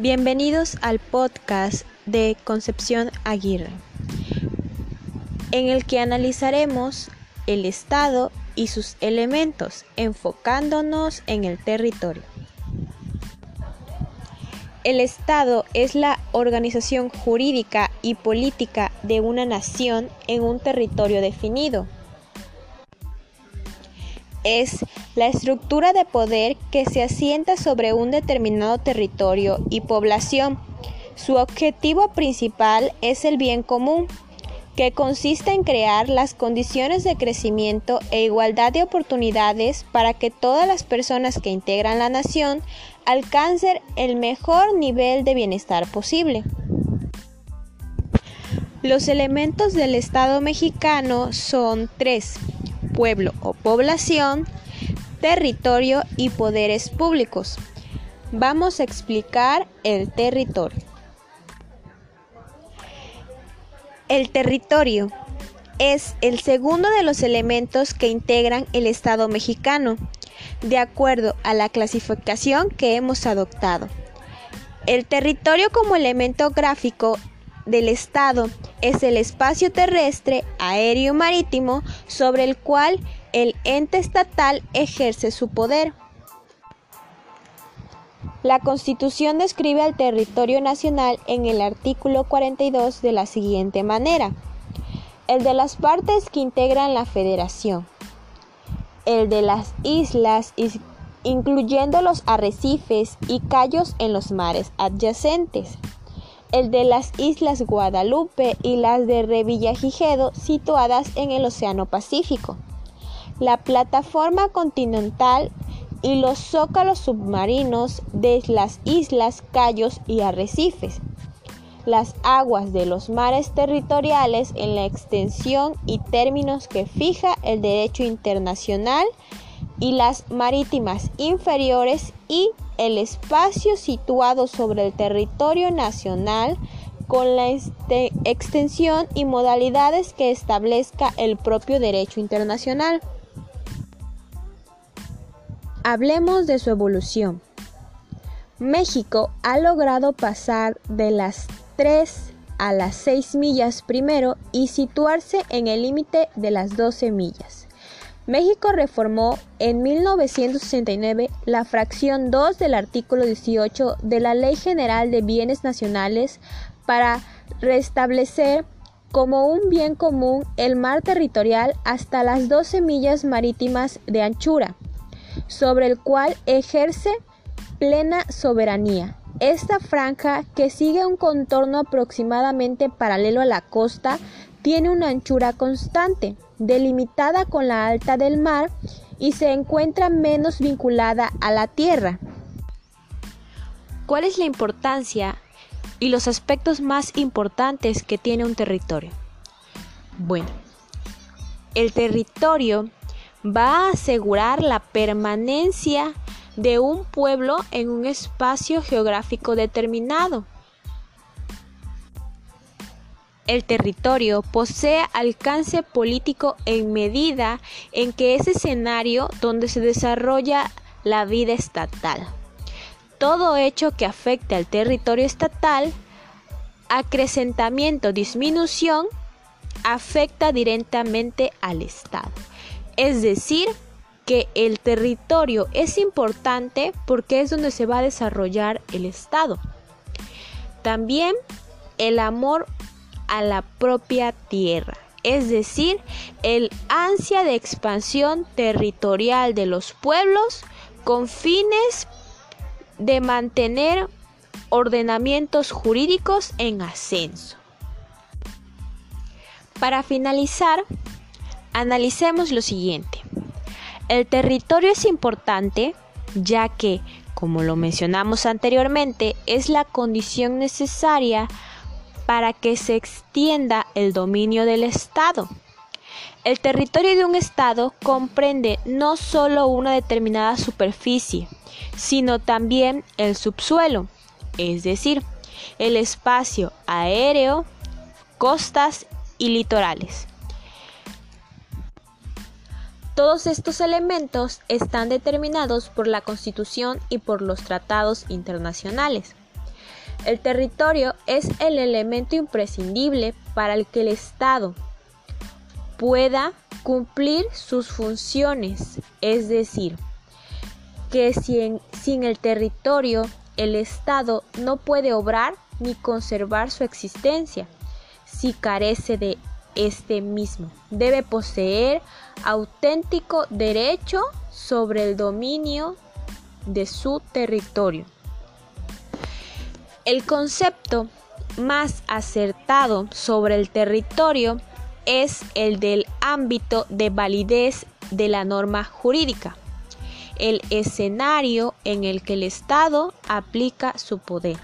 Bienvenidos al podcast de Concepción Aguirre, en el que analizaremos el Estado y sus elementos, enfocándonos en el territorio. El Estado es la organización jurídica y política de una nación en un territorio definido es la estructura de poder que se asienta sobre un determinado territorio y población. Su objetivo principal es el bien común, que consiste en crear las condiciones de crecimiento e igualdad de oportunidades para que todas las personas que integran la nación alcancen el mejor nivel de bienestar posible. Los elementos del Estado mexicano son tres pueblo o población, territorio y poderes públicos. Vamos a explicar el territorio. El territorio es el segundo de los elementos que integran el Estado mexicano, de acuerdo a la clasificación que hemos adoptado. El territorio como elemento gráfico del Estado es el espacio terrestre, aéreo y marítimo sobre el cual el ente estatal ejerce su poder. La Constitución describe al territorio nacional en el artículo 42 de la siguiente manera. El de las partes que integran la federación. El de las islas, incluyendo los arrecifes y callos en los mares adyacentes el de las Islas Guadalupe y las de Revillagigedo situadas en el Océano Pacífico, la plataforma continental y los zócalos submarinos de las islas, cayos y arrecifes, las aguas de los mares territoriales en la extensión y términos que fija el derecho internacional y las marítimas inferiores y el espacio situado sobre el territorio nacional con la este, extensión y modalidades que establezca el propio derecho internacional. Hablemos de su evolución. México ha logrado pasar de las 3 a las 6 millas primero y situarse en el límite de las 12 millas. México reformó en 1969 la fracción 2 del artículo 18 de la Ley General de Bienes Nacionales para restablecer como un bien común el mar territorial hasta las 12 millas marítimas de anchura, sobre el cual ejerce plena soberanía. Esta franja, que sigue un contorno aproximadamente paralelo a la costa, tiene una anchura constante delimitada con la alta del mar y se encuentra menos vinculada a la tierra. ¿Cuál es la importancia y los aspectos más importantes que tiene un territorio? Bueno, el territorio va a asegurar la permanencia de un pueblo en un espacio geográfico determinado el territorio posee alcance político en medida en que es escenario donde se desarrolla la vida estatal. Todo hecho que afecte al territorio estatal, acrecentamiento, disminución, afecta directamente al Estado. Es decir, que el territorio es importante porque es donde se va a desarrollar el Estado. También el amor a la propia tierra, es decir, el ansia de expansión territorial de los pueblos con fines de mantener ordenamientos jurídicos en ascenso. Para finalizar, analicemos lo siguiente. El territorio es importante ya que, como lo mencionamos anteriormente, es la condición necesaria para que se extienda el dominio del Estado. El territorio de un Estado comprende no solo una determinada superficie, sino también el subsuelo, es decir, el espacio aéreo, costas y litorales. Todos estos elementos están determinados por la Constitución y por los tratados internacionales. El territorio es el elemento imprescindible para el que el Estado pueda cumplir sus funciones, es decir, que sin, el territorio el Estado no puede obrar ni conservar su existencia si carece de este mismo. Debe poseer auténtico derecho sobre el dominio de su territorio. El concepto más acertado sobre el territorio es el del ámbito de validez de la norma jurídica, el escenario en el que el Estado aplica su poder.